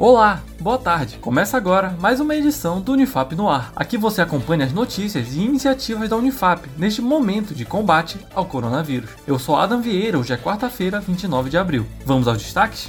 Olá, boa tarde. Começa agora mais uma edição do Unifap no ar. Aqui você acompanha as notícias e iniciativas da Unifap neste momento de combate ao coronavírus. Eu sou Adam Vieira, hoje é quarta-feira, 29 de abril. Vamos aos destaques?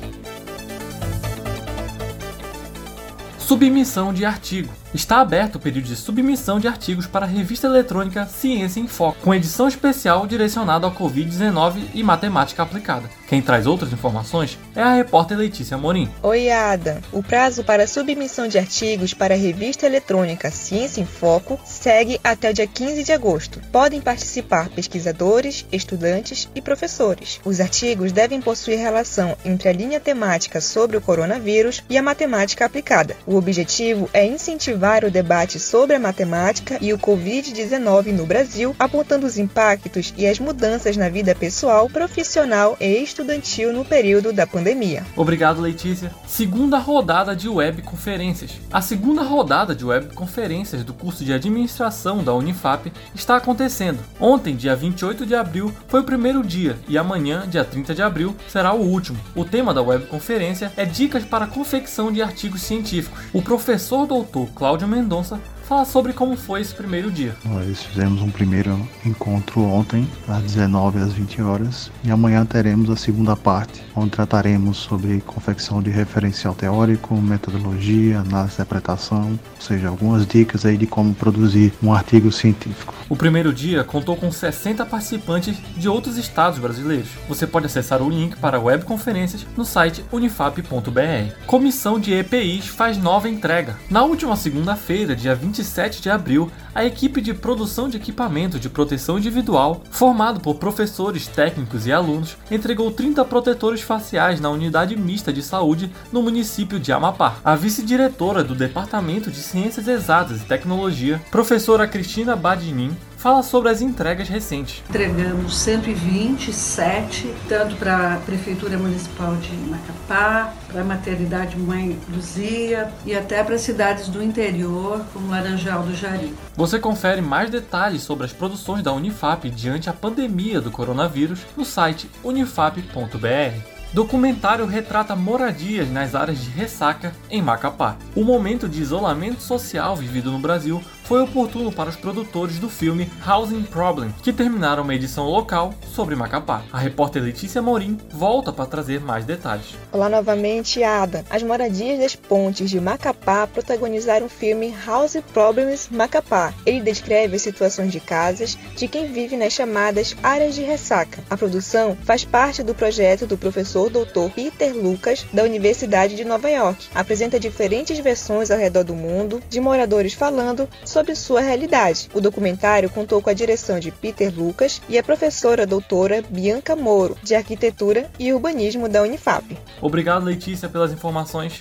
Submissão de artigo. Está aberto o período de submissão de artigos para a revista eletrônica Ciência em Foco, com edição especial direcionada ao Covid-19 e matemática aplicada. Quem traz outras informações é a repórter Letícia Morim. Oi, Ada. O prazo para submissão de artigos para a revista eletrônica Ciência em Foco segue até o dia 15 de agosto. Podem participar pesquisadores, estudantes e professores. Os artigos devem possuir relação entre a linha temática sobre o coronavírus e a matemática aplicada. O objetivo é incentivar incentivar o debate sobre a matemática e o Covid-19 no Brasil, apontando os impactos e as mudanças na vida pessoal, profissional e estudantil no período da pandemia. Obrigado, Letícia. Segunda rodada de webconferências. A segunda rodada de webconferências do curso de administração da Unifap está acontecendo. Ontem, dia 28 de abril, foi o primeiro dia e amanhã, dia 30 de abril, será o último. O tema da webconferência é dicas para confecção de artigos científicos. O professor doutor Cláudio Cláudio Mendonça falar sobre como foi esse primeiro dia. Nós fizemos um primeiro encontro ontem, às 19 às 20 horas, e amanhã teremos a segunda parte, onde trataremos sobre confecção de referencial teórico, metodologia, análise de interpretação, ou seja, algumas dicas aí de como produzir um artigo científico. O primeiro dia contou com 60 participantes de outros estados brasileiros. Você pode acessar o link para webconferências no site unifap.br. Comissão de EPIs faz nova entrega. Na última segunda-feira, dia 20 27 de abril, a equipe de produção de equipamento de proteção individual, formado por professores, técnicos e alunos, entregou 30 protetores faciais na unidade mista de saúde no município de Amapá. A vice-diretora do Departamento de Ciências Exatas e Tecnologia, professora Cristina Badinin, fala sobre as entregas recentes. Entregamos 127, tanto para a Prefeitura Municipal de Macapá, para a Maternidade Mãe Luzia e até para cidades do interior, como Laranjal do Jari. Você confere mais detalhes sobre as produções da Unifap diante a pandemia do coronavírus no site unifap.br. Documentário retrata moradias nas áreas de ressaca em Macapá. O momento de isolamento social vivido no Brasil foi oportuno para os produtores do filme Housing Problem, que terminaram uma edição local sobre Macapá. A repórter Letícia Morim volta para trazer mais detalhes. Olá novamente, Ada. As moradias das pontes de Macapá protagonizaram o filme House Problems Macapá. Ele descreve as situações de casas de quem vive nas chamadas áreas de ressaca. A produção faz parte do projeto do professor Dr. Peter Lucas, da Universidade de Nova York. Apresenta diferentes versões ao redor do mundo de moradores falando sobre sobre sua realidade. O documentário contou com a direção de Peter Lucas e a professora doutora Bianca Moro, de Arquitetura e Urbanismo da Unifap. Obrigado, Letícia, pelas informações.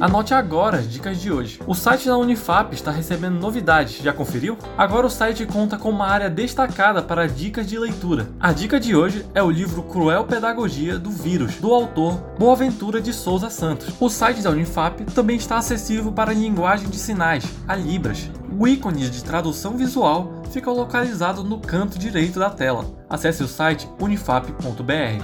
Anote agora as dicas de hoje. O site da Unifap está recebendo novidades, já conferiu? Agora o site conta com uma área destacada para dicas de leitura. A dica de hoje é o livro Cruel Pedagogia do Vírus, do autor Boaventura de Souza Santos. O site da Unifap também está acessível para linguagem de sinais, a Libras. O ícone de tradução visual fica localizado no canto direito da tela. Acesse o site unifap.br.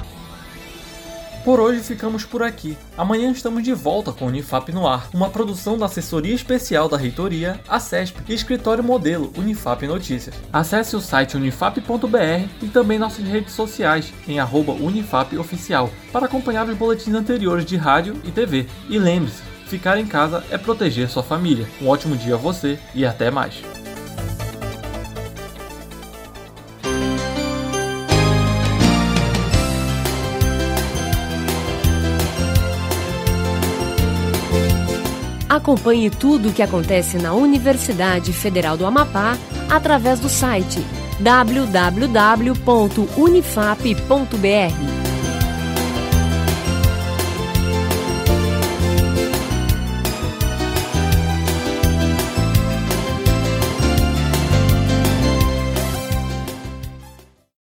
Por hoje ficamos por aqui. Amanhã estamos de volta com o Unifap no ar, uma produção da assessoria especial da reitoria, a CESP e escritório modelo Unifap Notícias. Acesse o site unifap.br e também nossas redes sociais em @unifapoficial para acompanhar os boletins anteriores de rádio e TV. E lembre-se, ficar em casa é proteger sua família. Um ótimo dia a você e até mais. Acompanhe tudo o que acontece na Universidade Federal do Amapá através do site www.unifap.br.